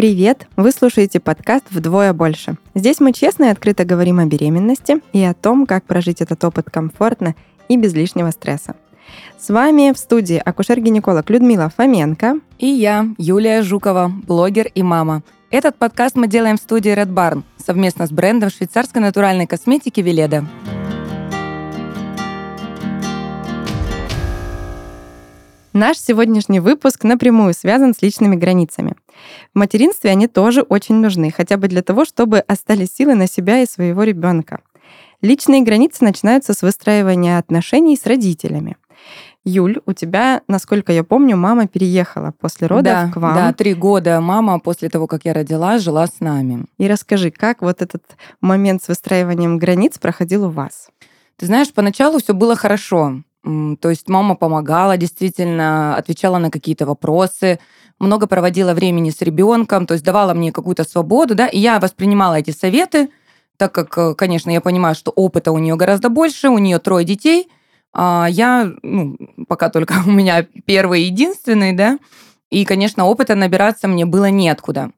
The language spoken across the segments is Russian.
Привет! Вы слушаете подкаст «Вдвое больше». Здесь мы честно и открыто говорим о беременности и о том, как прожить этот опыт комфортно и без лишнего стресса. С вами в студии акушер-гинеколог Людмила Фоменко и я, Юлия Жукова, блогер и мама. Этот подкаст мы делаем в студии Red Barn совместно с брендом швейцарской натуральной косметики Веледа. Наш сегодняшний выпуск напрямую связан с личными границами. В материнстве они тоже очень нужны, хотя бы для того, чтобы остались силы на себя и своего ребенка. Личные границы начинаются с выстраивания отношений с родителями. Юль, у тебя, насколько я помню, мама переехала после родов да, к вам. Да, три года мама после того, как я родила, жила с нами. И расскажи, как вот этот момент с выстраиванием границ проходил у вас? Ты знаешь, поначалу все было хорошо. То есть мама помогала, действительно отвечала на какие-то вопросы, много проводила времени с ребенком, то есть давала мне какую-то свободу, да, и я воспринимала эти советы, так как, э, конечно, я понимаю, что опыта у нее гораздо больше, у нее трое детей, а я, ну, пока только у меня первый единственный, да, и, конечно, опыта набираться мне было неоткуда.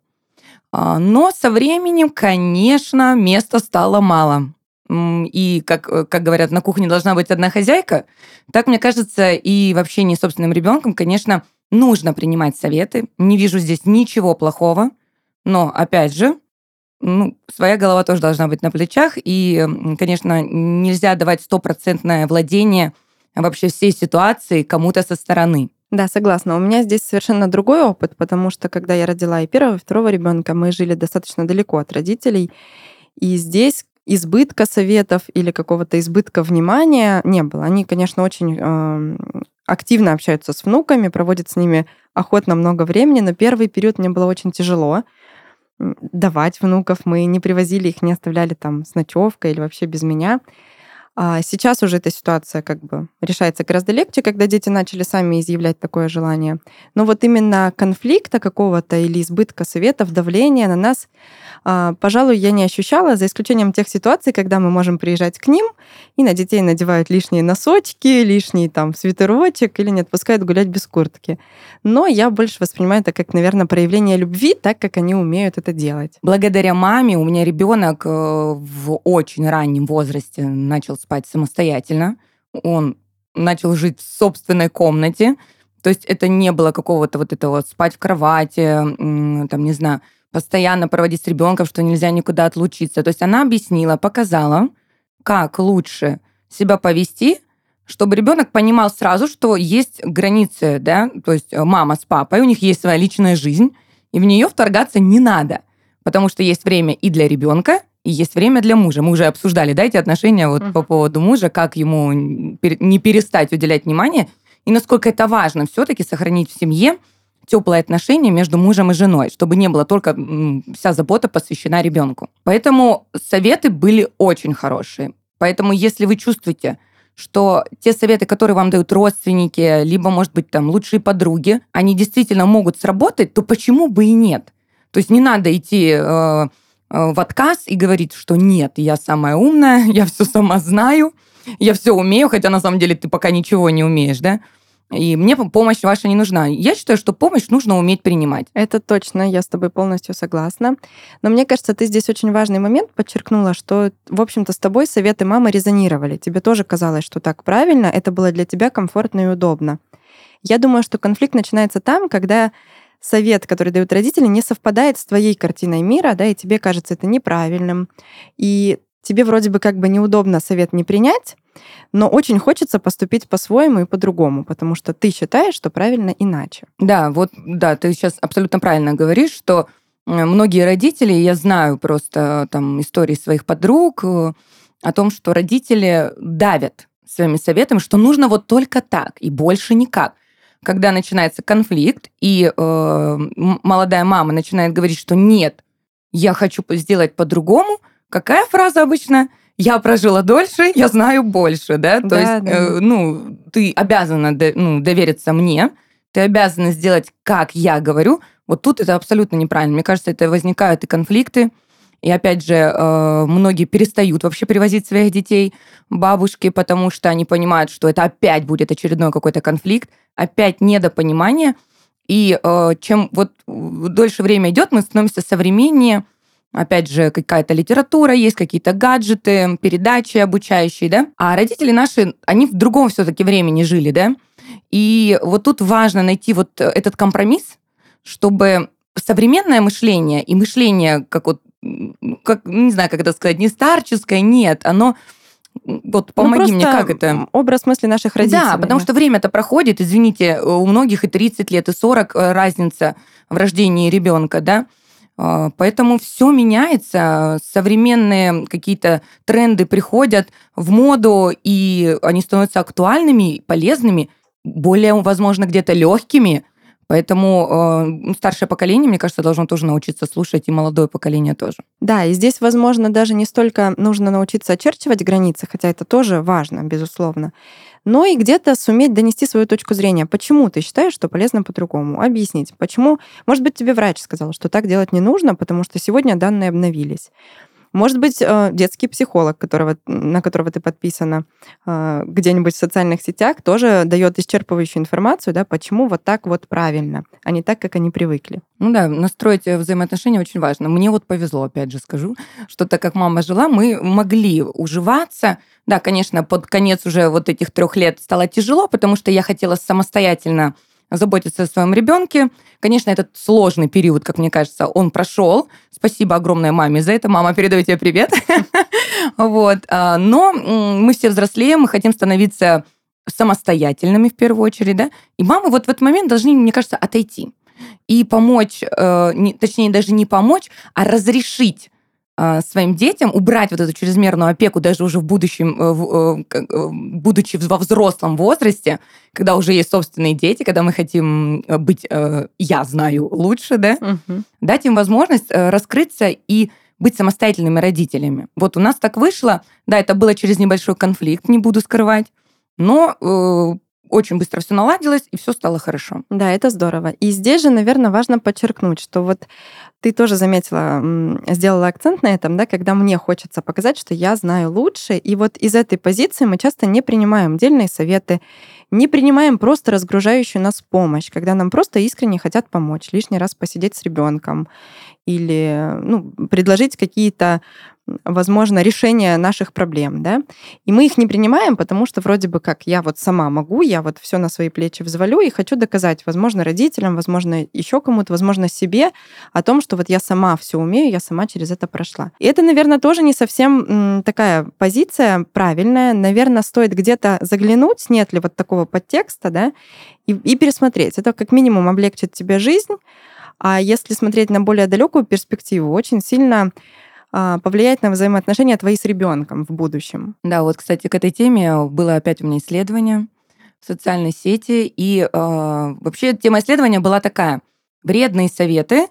А, но со временем, конечно, места стало мало и, как, э, как говорят, на кухне должна быть одна хозяйка, так, мне кажется, и в общении с собственным ребенком, конечно, нужно принимать советы. Не вижу здесь ничего плохого. Но, опять же, ну, своя голова тоже должна быть на плечах. И, конечно, нельзя давать стопроцентное владение вообще всей ситуации кому-то со стороны. Да, согласна. У меня здесь совершенно другой опыт, потому что когда я родила и первого, и второго ребенка, мы жили достаточно далеко от родителей. И здесь избытка советов или какого-то избытка внимания не было. Они, конечно, очень э, активно общаются с внуками, проводят с ними охотно много времени, но первый период мне было очень тяжело давать внуков. Мы не привозили их, не оставляли там с ночевкой или вообще без меня. А сейчас уже эта ситуация как бы решается гораздо легче, когда дети начали сами изъявлять такое желание. Но вот именно конфликта какого-то или избытка советов, давления на нас а, пожалуй, я не ощущала, за исключением тех ситуаций, когда мы можем приезжать к ним, и на детей надевают лишние носочки, лишний там свитерочек или не отпускают гулять без куртки. Но я больше воспринимаю это как, наверное, проявление любви, так как они умеют это делать. Благодаря маме у меня ребенок э, в очень раннем возрасте начал спать самостоятельно. Он начал жить в собственной комнате. То есть это не было какого-то вот этого спать в кровати, там, не знаю, постоянно проводить с ребенком, что нельзя никуда отлучиться. То есть она объяснила, показала, как лучше себя повести, чтобы ребенок понимал сразу, что есть границы, да, то есть э, мама с папой, у них есть своя личная жизнь, и в нее вторгаться не надо, потому что есть время и для ребенка, и есть время для мужа. Мы уже обсуждали, да, эти отношения вот uh-huh. по поводу мужа, как ему не перестать уделять внимание, и насколько это важно все-таки сохранить в семье теплые отношения между мужем и женой, чтобы не было только вся забота посвящена ребенку. Поэтому советы были очень хорошие. Поэтому если вы чувствуете, что те советы, которые вам дают родственники, либо, может быть, там лучшие подруги, они действительно могут сработать, то почему бы и нет? То есть не надо идти э, в отказ и говорить, что нет, я самая умная, я все сама знаю, я все умею, хотя на самом деле ты пока ничего не умеешь, да? И мне помощь ваша не нужна. Я считаю, что помощь нужно уметь принимать. Это точно, я с тобой полностью согласна. Но мне кажется, ты здесь очень важный момент подчеркнула, что, в общем-то, с тобой советы мамы резонировали. Тебе тоже казалось, что так правильно, это было для тебя комфортно и удобно. Я думаю, что конфликт начинается там, когда совет, который дают родители, не совпадает с твоей картиной мира, да, и тебе кажется это неправильным. И тебе вроде бы как бы неудобно совет не принять, но очень хочется поступить по-своему и по-другому, потому что ты считаешь, что правильно иначе. Да, вот, да, ты сейчас абсолютно правильно говоришь, что э, многие родители, я знаю просто там истории своих подруг э, о том, что родители давят своими советами, что нужно вот только так и больше никак. Когда начинается конфликт, и э, молодая мама начинает говорить, что нет, я хочу сделать по-другому, какая фраза обычно? я прожила дольше, я знаю больше, да? То да, есть, да. Э, ну, ты обязана ну, довериться мне, ты обязана сделать, как я говорю. Вот тут это абсолютно неправильно. Мне кажется, это возникают и конфликты. И опять же, э, многие перестают вообще привозить своих детей бабушки, потому что они понимают, что это опять будет очередной какой-то конфликт, опять недопонимание. И э, чем вот дольше время идет, мы становимся современнее, Опять же, какая-то литература есть, какие-то гаджеты, передачи обучающие, да? А родители наши, они в другом все-таки времени жили, да? И вот тут важно найти вот этот компромисс, чтобы современное мышление и мышление, как вот, как, не знаю, как это сказать, не старческое, нет, оно вот ну, помоги ну, мне, как это? Образ мысли наших родителей. Да, потому что время-то проходит, извините, у многих и 30 лет, и 40 э, разница в рождении ребенка, да. А, поэтому все меняется, современные какие-то тренды приходят в моду, и они становятся актуальными, полезными, более, возможно, где-то легкими. Поэтому э, старшее поколение, мне кажется, должно тоже научиться слушать, и молодое поколение тоже. Да, и здесь, возможно, даже не столько нужно научиться очерчивать границы, хотя это тоже важно, безусловно, но и где-то суметь донести свою точку зрения. Почему ты считаешь, что полезно по-другому? Объяснить, почему. Может быть, тебе врач сказал, что так делать не нужно, потому что сегодня данные обновились. Может быть, э, детский психолог, которого, на которого ты подписана э, где-нибудь в социальных сетях, тоже дает исчерпывающую информацию, да, почему вот так вот правильно, а не так, как они привыкли. Ну да, настроить взаимоотношения очень важно. Мне вот повезло, опять же скажу, что так как мама жила, мы могли уживаться. Да, конечно, под конец уже вот этих трех лет стало тяжело, потому что я хотела самостоятельно заботиться о своем ребенке. Конечно, этот сложный период, как мне кажется, он прошел. Спасибо огромное маме за это. Мама, передаю тебе привет. Вот. А, но мы все взрослеем, мы хотим становиться самостоятельными в первую очередь, да, и мамы вот в этот момент должны, мне кажется, отойти и помочь, э, точнее, даже не помочь, а разрешить своим детям убрать вот эту чрезмерную опеку даже уже в будущем, э, э, э, будучи во взрослом возрасте, когда уже есть собственные дети, когда мы хотим быть, я знаю, лучше, да, угу. дать им возможность раскрыться и быть самостоятельными родителями. Вот у нас так вышло, да, это было через небольшой конфликт, не буду скрывать, но очень быстро все наладилось, и все стало хорошо. Да, это здорово. И здесь же, наверное, важно подчеркнуть, что вот ты тоже заметила, сделала акцент на этом, да, когда мне хочется показать, что я знаю лучше, и вот из этой позиции мы часто не принимаем дельные советы, не принимаем просто разгружающую нас помощь, когда нам просто искренне хотят помочь, лишний раз посидеть с ребенком или ну, предложить какие-то возможно, решение наших проблем, да, и мы их не принимаем, потому что вроде бы как я вот сама могу, я вот все на свои плечи взвалю и хочу доказать, возможно, родителям, возможно, еще кому-то, возможно, себе о том, что вот я сама все умею, я сама через это прошла. И это, наверное, тоже не совсем такая позиция правильная. Наверное, стоит где-то заглянуть, нет ли вот такого подтекста, да, и, и пересмотреть. Это как минимум облегчит тебе жизнь, а если смотреть на более далекую перспективу, очень сильно а, повлияет на взаимоотношения твои с ребенком в будущем. Да, вот, кстати, к этой теме было опять у меня исследование в социальной сети, и э, вообще тема исследования была такая: вредные советы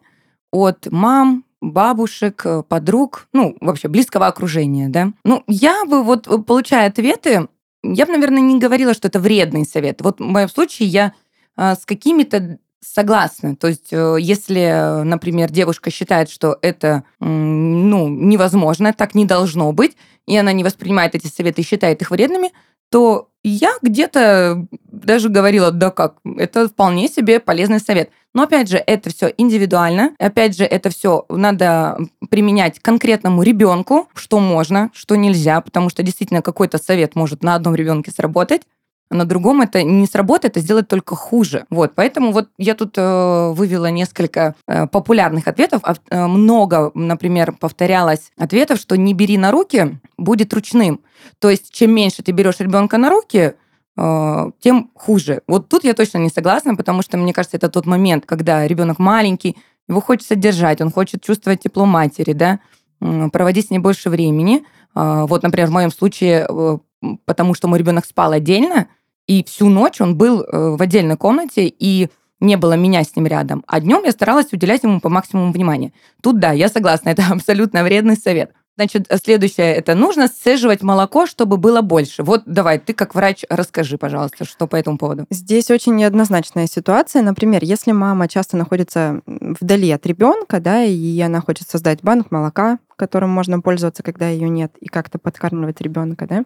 от мам, бабушек, подруг, ну, вообще близкого окружения, да. Ну, я бы вот, получая ответы, я бы, наверное, не говорила, что это вредный совет. Вот в моем случае я э, с какими-то Согласна. То есть, э, если, например, девушка считает, что это ну, невозможно, так не должно быть, и она не воспринимает эти советы и считает их вредными, то я где-то даже говорила, да как, это вполне себе полезный совет. Но опять же, это все индивидуально. Опять же, это все надо применять конкретному ребенку, что можно, что нельзя, потому что действительно какой-то совет может на одном ребенке сработать, на другом это не сработает, а сделает только хуже. Вот, поэтому вот я тут э, вывела несколько э, популярных ответов. А, много, например, повторялось ответов, что не бери на руки, будет ручным. То есть чем меньше ты берешь ребенка на руки, э, тем хуже. Вот тут я точно не согласна, потому что мне кажется, это тот момент, когда ребенок маленький, его хочется держать, он хочет чувствовать тепло матери, да, проводить с ней больше времени. Э, вот, например, в моем случае, э, потому что мой ребенок спал отдельно, и всю ночь он был э, в отдельной комнате, и не было меня с ним рядом. А днем я старалась уделять ему по максимуму внимания. Тут да, я согласна, это абсолютно вредный совет. Значит, следующее это нужно сцеживать молоко, чтобы было больше. Вот давай, ты как врач расскажи, пожалуйста, что по этому поводу. Здесь очень неоднозначная ситуация. Например, если мама часто находится вдали от ребенка, да, и она хочет создать банк молока, которым можно пользоваться, когда ее нет, и как-то подкармливать ребенка, да,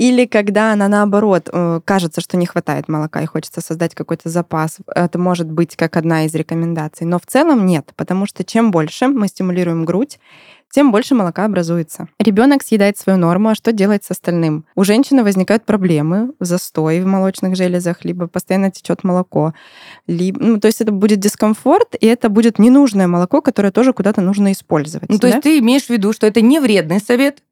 Или когда она, наоборот, э, кажется, что не хватает молока и хочется создать какой-то запас. Это может быть как одна из рекомендаций. Но в целом нет, потому что чем больше мы стимулируем грудь, тем больше молока образуется. Ребенок съедает свою норму, а что делать с остальным? У женщины возникают проблемы, застой в молочных железах, либо постоянно течет молоко, либо, ну, то есть это будет дискомфорт, и это будет ненужное молоко, которое тоже куда-то нужно использовать. Ну, то да? есть ты имеешь в виду, что это не вредный совет,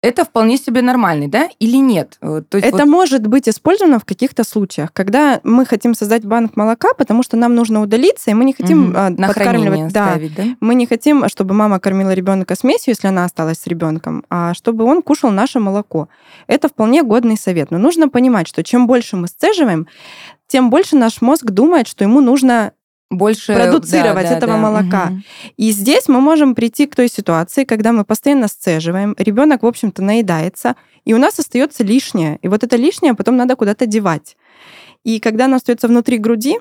это вполне себе нормальный, да, или нет? То есть это вот... может быть использовано в каких-то случаях, когда мы хотим создать банк молока, потому что нам нужно удалиться, и мы не хотим угу. Подкармливать. Да, ставить, да, мы не хотим, чтобы мама кормила ребенка смесью, если она осталась с ребенком, а чтобы он кушал наше молоко. Это вполне годный совет. Но нужно понимать, что чем больше мы сцеживаем, тем больше наш мозг думает, что ему нужно больше продуцировать да, да, этого да. молока. Угу. И здесь мы можем прийти к той ситуации, когда мы постоянно сцеживаем, ребенок, в общем-то, наедается, и у нас остается лишнее. И вот это лишнее потом надо куда-то девать. И когда оно остается внутри груди,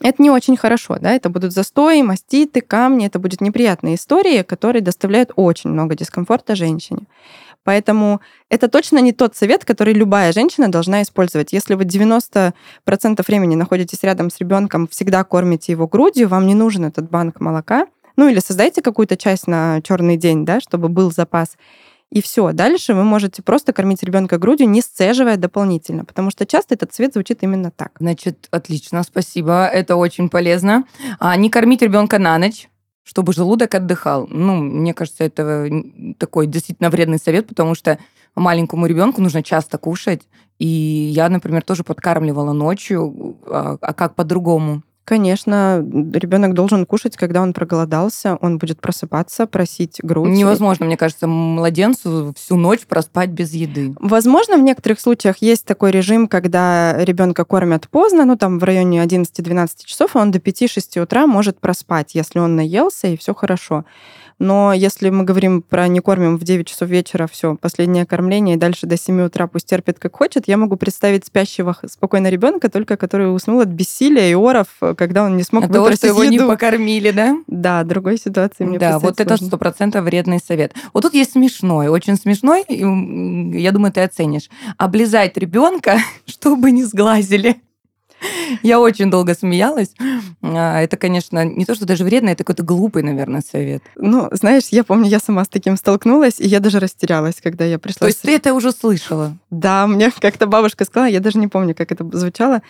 это не очень хорошо, да, это будут застои, маститы, камни, это будут неприятные истории, которые доставляют очень много дискомфорта женщине. Поэтому это точно не тот совет, который любая женщина должна использовать. Если вы 90% времени находитесь рядом с ребенком, всегда кормите его грудью, вам не нужен этот банк молока, ну или создайте какую-то часть на черный день, да, чтобы был запас. И все. Дальше вы можете просто кормить ребенка грудью, не сцеживая дополнительно, потому что часто этот цвет звучит именно так. Значит, отлично, спасибо. Это очень полезно. А не кормить ребенка на ночь чтобы желудок отдыхал. Ну, мне кажется, это такой действительно вредный совет, потому что маленькому ребенку нужно часто кушать. И я, например, тоже подкармливала ночью, а, а как по-другому? Конечно, ребенок должен кушать, когда он проголодался, он будет просыпаться, просить грудь. Невозможно, мне кажется, младенцу всю ночь проспать без еды. Возможно, в некоторых случаях есть такой режим, когда ребенка кормят поздно, ну там в районе 11-12 часов, и он до 5-6 утра может проспать, если он наелся и все хорошо. Но если мы говорим про не кормим в 9 часов вечера, все, последнее кормление, и дальше до 7 утра пусть терпит как хочет, я могу представить спящего спокойно ребенка, только который уснул от бессилия и оров, когда он не смог от того, что его еду. не покормили, да? Да, другой ситуации мне Да, вот это сто процентов вредный совет. Вот тут есть смешной, очень смешной, я думаю, ты оценишь. Облизать ребенка, чтобы не сглазили. Я очень долго смеялась. А, это, конечно, не то, что даже вредно, это какой-то глупый, наверное, совет. Ну, знаешь, я помню, я сама с таким столкнулась, и я даже растерялась, когда я пришла. То есть ты это уже слышала? Да, мне как-то бабушка сказала, я даже не помню, как это звучало.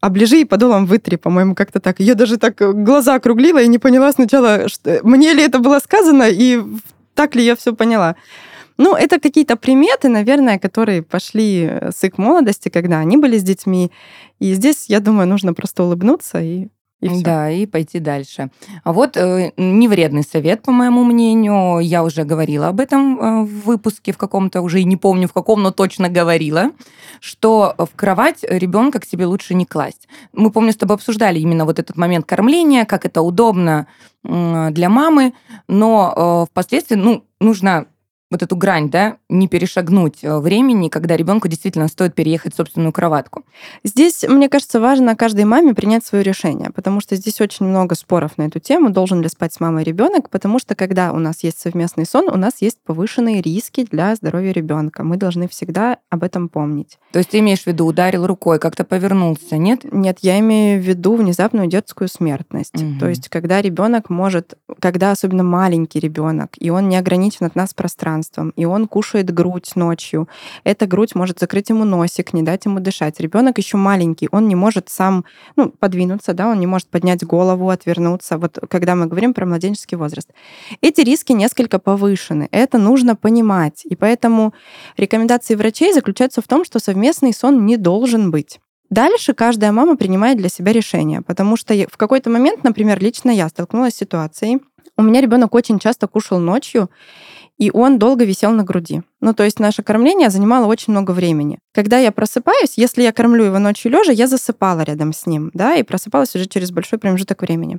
Оближи и подолом вытри, по-моему, как-то так. Я даже так глаза округлила и не поняла сначала, что... мне ли это было сказано, и так ли я все поняла. Ну, это какие-то приметы, наверное, которые пошли э, с их молодости, когда они были с детьми. И здесь, я думаю, нужно просто улыбнуться и и всё. Да, и пойти дальше. А вот э, невредный совет, по моему мнению, я уже говорила об этом э, в выпуске в каком-то, уже и не помню в каком, но точно говорила, что в кровать ребенка к себе лучше не класть. Мы, помню, с тобой обсуждали именно вот этот момент кормления, как это удобно для мамы, но э, впоследствии, ну, нужно вот эту грань, да, не перешагнуть э, времени, когда ребенку действительно стоит переехать в собственную кроватку. Здесь, мне кажется, важно каждой маме принять свое решение, потому что здесь очень много споров на эту тему, должен ли спать с мамой ребенок, потому что когда у нас есть совместный сон, у нас есть повышенные риски для здоровья ребенка. Мы должны всегда об этом помнить. То есть ты имеешь в виду, ударил рукой, как-то повернулся, нет? Нет, я имею в виду внезапную детскую смертность. Угу. То есть когда ребенок может, когда особенно маленький ребенок, и он не ограничен от нас пространством, пространством, и он кушает грудь ночью. Эта грудь может закрыть ему носик, не дать ему дышать. Ребенок еще маленький, он не может сам ну, подвинуться, да, он не может поднять голову, отвернуться. Вот когда мы говорим про младенческий возраст. Эти риски несколько повышены. Это нужно понимать. И поэтому рекомендации врачей заключаются в том, что совместный сон не должен быть. Дальше каждая мама принимает для себя решение, потому что в какой-то момент, например, лично я столкнулась с ситуацией, у меня ребенок очень часто кушал ночью, и он долго висел на груди. Ну, то есть наше кормление занимало очень много времени. Когда я просыпаюсь, если я кормлю его ночью лежа, я засыпала рядом с ним, да, и просыпалась уже через большой промежуток времени.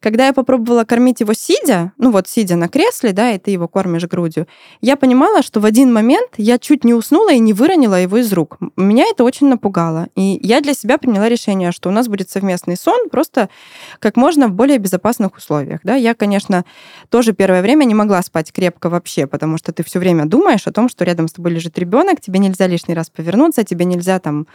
Когда я попробовала кормить его сидя, ну вот сидя на кресле, да, и ты его кормишь грудью, я понимала, что в один момент я чуть не уснула и не выронила его из рук. Меня это очень напугало. И я для себя приняла решение, что у нас будет совместный сон просто как можно в более безопасных условиях. Да. Я, конечно, тоже первое время не могла спать крепко вообще, потому что ты все время думаешь о том, том, что рядом с тобой лежит ребенок, тебе нельзя лишний раз повернуться, тебе нельзя там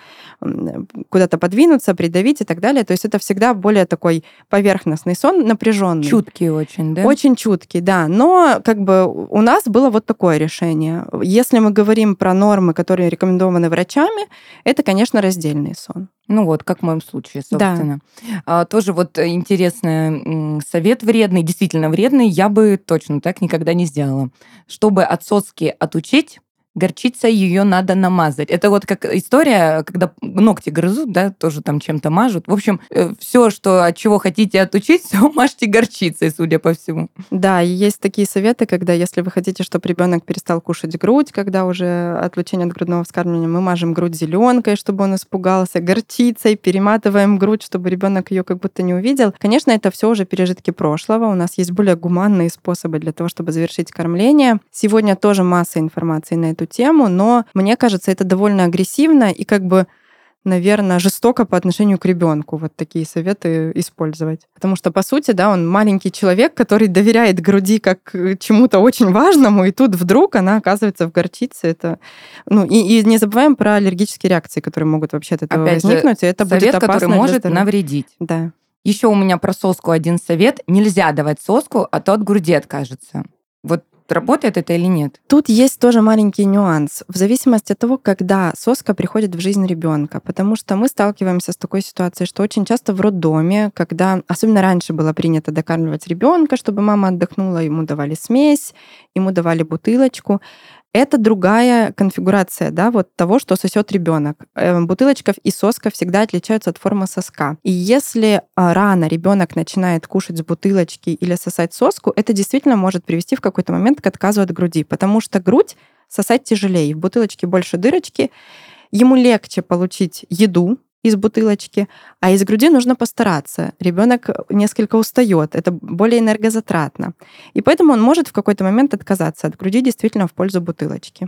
куда-то подвинуться, придавить и так далее. То есть это всегда более такой поверхностный сон, напряженный. Чуткий очень, да? Очень чуткий, да. Но как бы у нас было вот такое решение. Если мы говорим про нормы, которые рекомендованы врачами, это, конечно, раздельный сон. Ну вот, как в моем случае, собственно. Да. А, тоже вот интересный совет вредный, действительно вредный, я бы точно так никогда не сделала. Чтобы от соски отучить, горчица ее надо намазать. Это вот как история, когда ногти грызут, да, тоже там чем-то мажут. В общем, э, все, что от чего хотите отучить, все мажьте горчицей, судя по всему. Да, и есть такие советы, когда если вы хотите, чтобы ребенок перестал кушать грудь, когда уже отлучение от грудного вскармливания, мы мажем грудь зеленкой, чтобы он испугался, горчицей, перематываем грудь, чтобы ребенок ее как будто не увидел. Конечно, это все уже пережитки прошлого. У нас есть более гуманные способы для того, чтобы завершить кормление. Сегодня тоже масса информации на эту эту тему, но мне кажется, это довольно агрессивно и как бы наверное, жестоко по отношению к ребенку вот такие советы использовать. Потому что, по сути, да, он маленький человек, который доверяет груди как чему-то очень важному, и тут вдруг она оказывается в горчице. Это... Ну, и, и не забываем про аллергические реакции, которые могут вообще от этого Опять возникнуть, и это совет, будет опасно который может навредить. Да. Еще у меня про соску один совет. Нельзя давать соску, а то от груди откажется. Вот работает это или нет? Тут есть тоже маленький нюанс. В зависимости от того, когда соска приходит в жизнь ребенка. Потому что мы сталкиваемся с такой ситуацией, что очень часто в роддоме, когда, особенно раньше было принято докармливать ребенка, чтобы мама отдохнула, ему давали смесь, ему давали бутылочку. Это другая конфигурация да, вот того, что сосет ребенок. Эм, бутылочка и соска всегда отличаются от формы соска. И если а, рано ребенок начинает кушать с бутылочки или сосать соску, это действительно может привести в какой-то момент к отказу от груди, потому что грудь сосать тяжелее. В бутылочке больше дырочки, ему легче получить еду, из бутылочки, а из груди нужно постараться. Ребенок несколько устает, это более энергозатратно. И поэтому он может в какой-то момент отказаться от груди действительно в пользу бутылочки.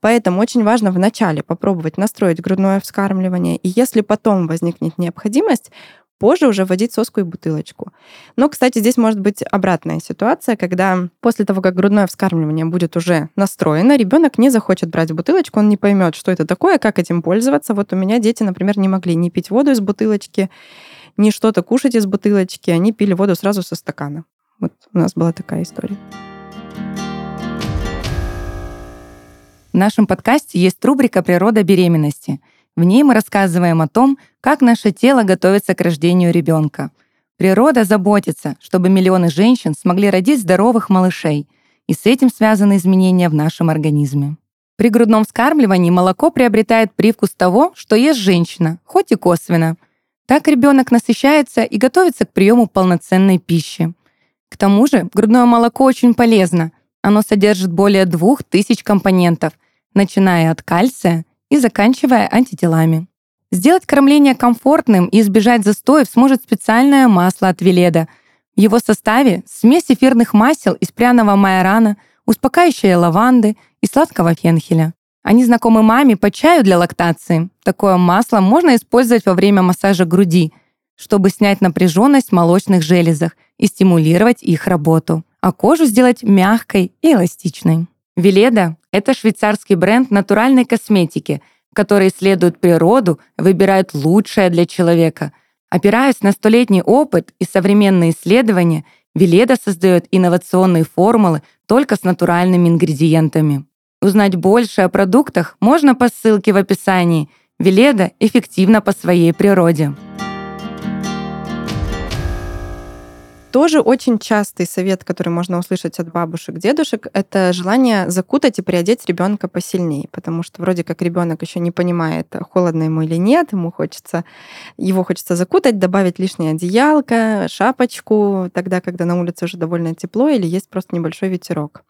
Поэтому очень важно вначале попробовать настроить грудное вскармливание, и если потом возникнет необходимость, позже уже вводить соску и бутылочку. Но, кстати, здесь может быть обратная ситуация, когда после того, как грудное вскармливание будет уже настроено, ребенок не захочет брать бутылочку, он не поймет, что это такое, как этим пользоваться. Вот у меня дети, например, не могли не пить воду из бутылочки, ни что-то кушать из бутылочки, они пили воду сразу со стакана. Вот у нас была такая история. В нашем подкасте есть рубрика «Природа беременности», в ней мы рассказываем о том, как наше тело готовится к рождению ребенка. Природа заботится, чтобы миллионы женщин смогли родить здоровых малышей, и с этим связаны изменения в нашем организме. При грудном вскармливании молоко приобретает привкус того, что ест женщина, хоть и косвенно. Так ребенок насыщается и готовится к приему полноценной пищи. К тому же грудное молоко очень полезно. Оно содержит более 2000 компонентов, начиная от кальция и заканчивая антителами. Сделать кормление комфортным и избежать застоев сможет специальное масло от Веледа. В его составе смесь эфирных масел из пряного майорана, успокаивающей лаванды и сладкого фенхеля. Они знакомы маме по чаю для лактации. Такое масло можно использовать во время массажа груди, чтобы снять напряженность в молочных железах и стимулировать их работу, а кожу сделать мягкой и эластичной. Веледа — это швейцарский бренд натуральной косметики, который исследует природу, выбирает лучшее для человека. Опираясь на столетний опыт и современные исследования, Веледа создает инновационные формулы только с натуральными ингредиентами. Узнать больше о продуктах можно по ссылке в описании. Веледа эффективна по своей природе. Тоже очень частый совет, который можно услышать от бабушек, дедушек, это желание закутать и приодеть ребенка посильнее, потому что вроде как ребенок еще не понимает, холодно ему или нет, ему хочется, его хочется закутать, добавить лишнее одеялко, шапочку, тогда, когда на улице уже довольно тепло или есть просто небольшой ветерок.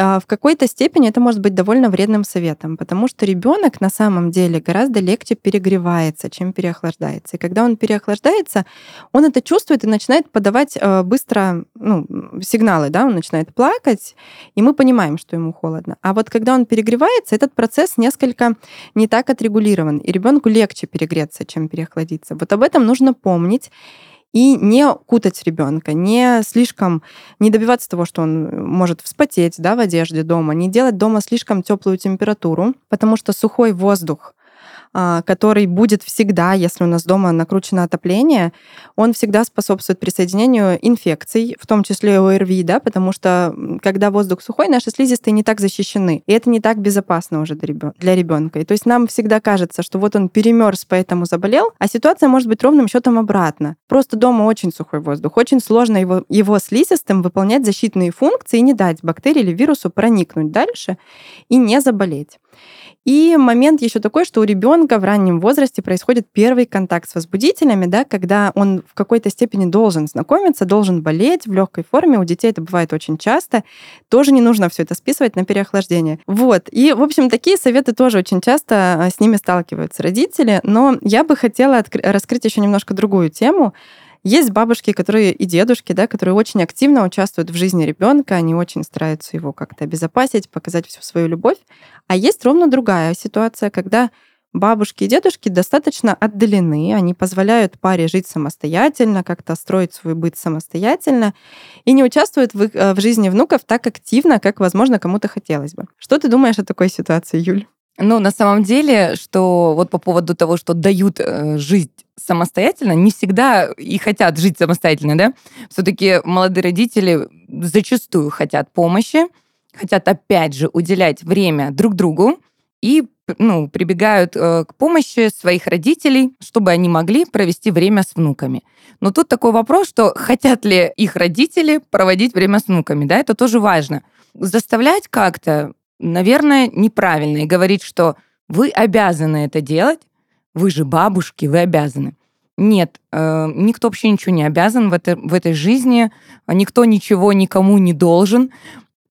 А, в какой-то степени это может быть довольно вредным советом, потому что ребенок на самом деле гораздо легче перегревается, чем переохлаждается. И когда он переохлаждается, он это чувствует и начинает подавать э, быстро ну, сигналы, да, он начинает плакать, и мы понимаем, что ему холодно. А вот когда он перегревается, этот процесс несколько не так отрегулирован, и ребенку легче перегреться, чем переохладиться. Вот об этом нужно помнить и не кутать ребенка, не слишком, не добиваться того, что он может вспотеть да, в одежде дома, не делать дома слишком теплую температуру, потому что сухой воздух который будет всегда, если у нас дома накручено отопление, он всегда способствует присоединению инфекций, в том числе ОРВИ, да, потому что когда воздух сухой, наши слизистые не так защищены. И это не так безопасно уже для ребенка. И то есть нам всегда кажется, что вот он перемерз, поэтому заболел, а ситуация может быть ровным счетом обратно. Просто дома очень сухой воздух, очень сложно его, его слизистым выполнять защитные функции и не дать бактерии или вирусу проникнуть дальше и не заболеть. И момент еще такой, что у ребенка в раннем возрасте происходит первый контакт с возбудителями, да, когда он в какой-то степени должен знакомиться, должен болеть в легкой форме. У детей это бывает очень часто. Тоже не нужно все это списывать на переохлаждение. Вот. И, в общем, такие советы тоже очень часто а, с ними сталкиваются родители. Но я бы хотела раскрыть еще немножко другую тему. Есть бабушки, которые и дедушки, да, которые очень активно участвуют в жизни ребенка, они очень стараются его как-то обезопасить, показать всю свою любовь. А есть ровно другая ситуация, когда бабушки и дедушки достаточно отдалены, они позволяют паре жить самостоятельно, как-то строить свой быт самостоятельно и не участвуют в, э, в жизни внуков так активно, как, возможно, кому-то хотелось бы. Что ты думаешь о такой ситуации, Юль? Ну, на самом деле, что вот по поводу того, что дают э, жить самостоятельно, не всегда и хотят жить самостоятельно, да? Все-таки молодые родители зачастую хотят помощи, хотят опять же уделять время друг другу и ну, прибегают э, к помощи своих родителей, чтобы они могли провести время с внуками. Но тут такой вопрос, что хотят ли их родители проводить время с внуками, да, это тоже важно. Заставлять как-то наверное, неправильно и говорить, что вы обязаны это делать, вы же бабушки, вы обязаны. Нет, э, никто вообще ничего не обязан в, это, в этой жизни, никто ничего никому не должен.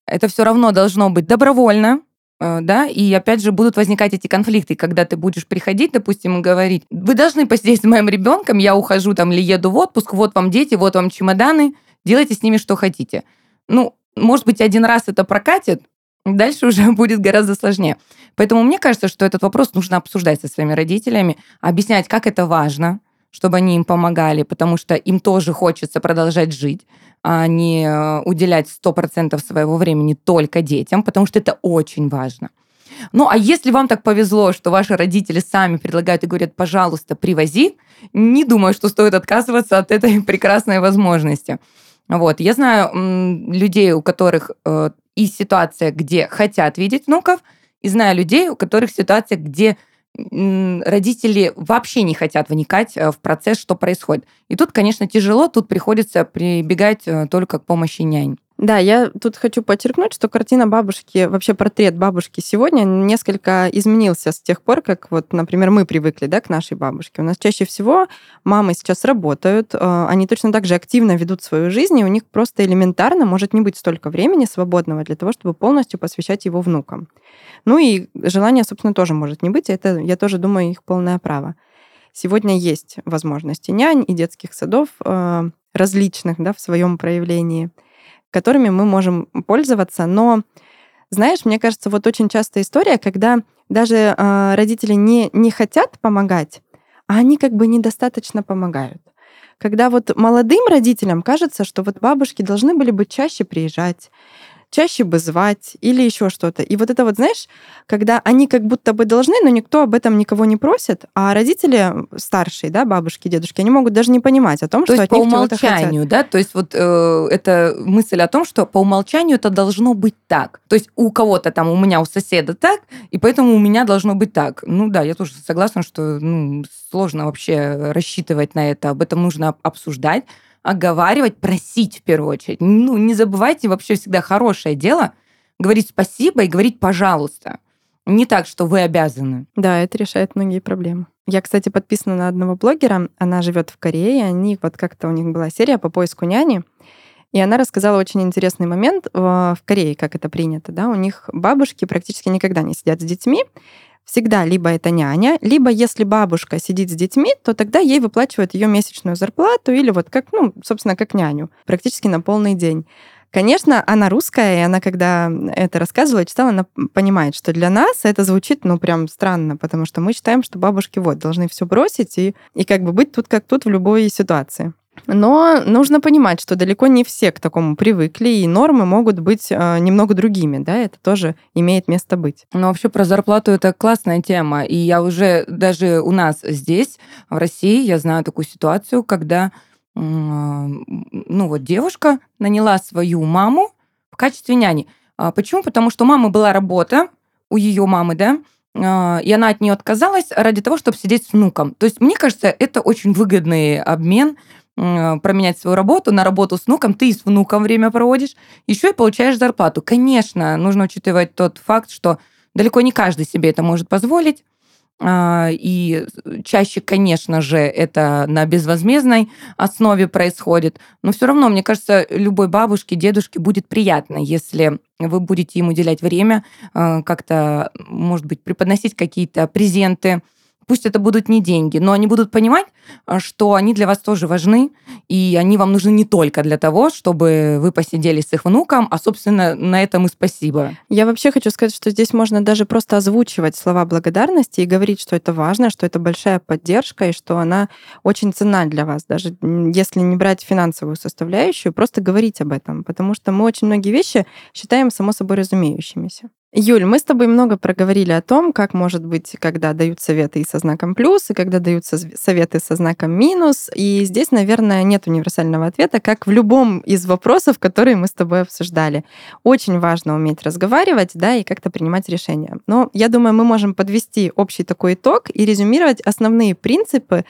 Это все равно должно быть добровольно, э, да, и опять же будут возникать эти конфликты, когда ты будешь приходить, допустим, и говорить, вы должны посидеть с моим ребенком, я ухожу там или еду в отпуск, вот вам дети, вот вам чемоданы, делайте с ними что хотите. Ну, может быть, один раз это прокатит, дальше уже будет гораздо сложнее. Поэтому мне кажется, что этот вопрос нужно обсуждать со своими родителями, объяснять, как это важно, чтобы они им помогали, потому что им тоже хочется продолжать жить, а не э, уделять 100% своего времени только детям, потому что это очень важно. Ну, а если вам так повезло, что ваши родители сами предлагают и говорят, пожалуйста, привози, не думаю, что стоит отказываться от этой прекрасной возможности. Вот. Я знаю людей, у которых э, и ситуация, где хотят видеть внуков, и знаю людей, у которых ситуация, где родители вообще не хотят вникать э, в процесс, что происходит. И тут, конечно, тяжело, тут приходится прибегать э, только к помощи нянь. Да, я тут хочу подчеркнуть, что картина бабушки, вообще портрет бабушки сегодня несколько изменился с тех пор, как вот, например, мы привыкли да, к нашей бабушке. У нас чаще всего мамы сейчас работают, э, они точно так же активно ведут свою жизнь, и у них просто элементарно может не быть столько времени свободного для того, чтобы полностью посвящать его внукам. Ну и желание, собственно, тоже может не быть, это, я тоже думаю, их полное право. Сегодня есть возможности нянь и детских садов э, различных да, в своем проявлении – которыми мы можем пользоваться. Но, знаешь, мне кажется, вот очень частая история, когда даже э, родители не, не хотят помогать, а они как бы недостаточно помогают. Когда вот молодым родителям кажется, что вот бабушки должны были бы чаще приезжать, чаще бы звать или еще что-то. И вот это вот, знаешь, когда они как будто бы должны, но никто об этом никого не просит, а родители старшие, да, бабушки, дедушки, они могут даже не понимать о том, то что есть от по них умолчанию, да, то есть вот э, это мысль о том, что по умолчанию это должно быть так. То есть у кого-то там, у меня, у соседа так, и поэтому у меня должно быть так. Ну да, я тоже согласна, что ну, сложно вообще рассчитывать на это, об этом нужно обсуждать оговаривать, просить в первую очередь. Ну, не забывайте вообще всегда хорошее дело, говорить спасибо и говорить пожалуйста. Не так, что вы обязаны. Да, это решает многие проблемы. Я, кстати, подписана на одного блогера, она живет в Корее, они вот как-то у них была серия по поиску няни, и она рассказала очень интересный момент в Корее, как это принято, да, у них бабушки практически никогда не сидят с детьми, всегда либо это няня, либо если бабушка сидит с детьми, то тогда ей выплачивают ее месячную зарплату или вот как, ну, собственно, как няню, практически на полный день. Конечно, она русская, и она, когда это рассказывала, читала, она понимает, что для нас это звучит, ну, прям странно, потому что мы считаем, что бабушки вот должны все бросить и, и как бы быть тут как тут в любой ситуации. Но нужно понимать, что далеко не все к такому привыкли, и нормы могут быть э, немного другими, да, это тоже имеет место быть. Ну, вообще про зарплату это классная тема, и я уже даже у нас здесь, в России, я знаю такую ситуацию, когда ну вот девушка наняла свою маму в качестве няни. А почему? Потому что у мамы была работа, у ее мамы, да, а, и она от нее отказалась ради того, чтобы сидеть с внуком. То есть, мне кажется, это очень выгодный обмен променять свою работу на работу с внуком, ты с внуком время проводишь, еще и получаешь зарплату. Конечно, нужно учитывать тот факт, что далеко не каждый себе это может позволить. А, и чаще, конечно же, это на безвозмездной основе происходит. Но все равно, мне кажется, любой бабушке, дедушке будет приятно, если вы будете им уделять время, а, как-то, может быть, преподносить какие-то презенты, Пусть это будут не деньги, но они будут понимать, а, что они для вас тоже важны, и они вам нужны не только для того, чтобы вы посидели с их внуком, а, собственно, на этом и спасибо. Я вообще хочу сказать, что здесь можно даже просто озвучивать слова благодарности и говорить, что это важно, что это большая поддержка, и что она очень ценна для вас, даже если не брать финансовую составляющую, просто говорить об этом, потому что мы очень многие вещи считаем само собой разумеющимися. Юль, мы с тобой много проговорили о том, как может быть, когда дают советы и со знаком плюс, и когда даются советы со знаком минус. И здесь, наверное, нет универсального ответа, как в любом из вопросов, которые мы с тобой обсуждали. Очень важно уметь разговаривать, да, и как-то принимать решения. Но я думаю, мы можем подвести общий такой итог и резюмировать основные принципы,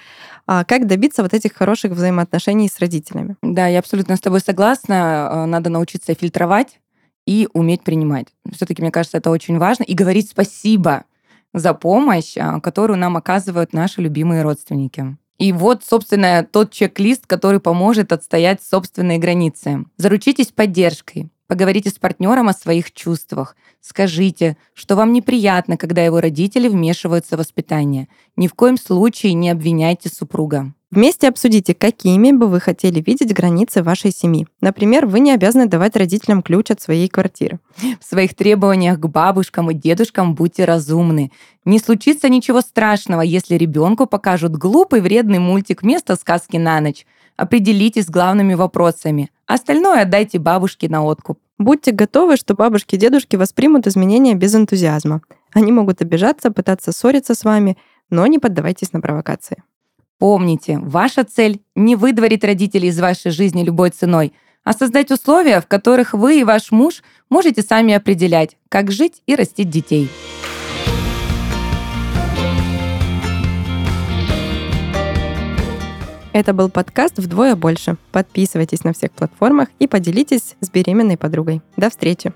а, как добиться вот этих хороших взаимоотношений с родителями. Да, я абсолютно с тобой согласна. А, надо научиться фильтровать и уметь принимать. Все-таки, мне кажется, это очень важно. И говорить спасибо за помощь, а, которую нам оказывают наши любимые родственники. И вот, собственно, тот чек-лист, который поможет отстоять собственные границы. Заручитесь поддержкой. Поговорите с партнером о своих чувствах. Скажите, что вам неприятно, когда его родители вмешиваются в воспитание. Ни в коем случае не обвиняйте супруга. Вместе обсудите, какими бы вы хотели видеть границы вашей семьи. Например, вы не обязаны давать родителям ключ от своей квартиры. В своих требованиях к бабушкам и дедушкам будьте разумны. Не случится ничего страшного, если ребенку покажут глупый вредный мультик вместо сказки на ночь. Определитесь с главными вопросами. Остальное отдайте бабушке на откуп. Будьте готовы, что бабушки и дедушки воспримут изменения без энтузиазма. Они могут обижаться, пытаться ссориться с вами, но не поддавайтесь на провокации. Помните, ваша цель не выдворить родителей из вашей жизни любой ценой, а создать условия, в которых вы и ваш муж можете сами определять, как жить и растить детей. Это был подкаст «Вдвое больше». Подписывайтесь на всех платформах и поделитесь с беременной подругой. До встречи!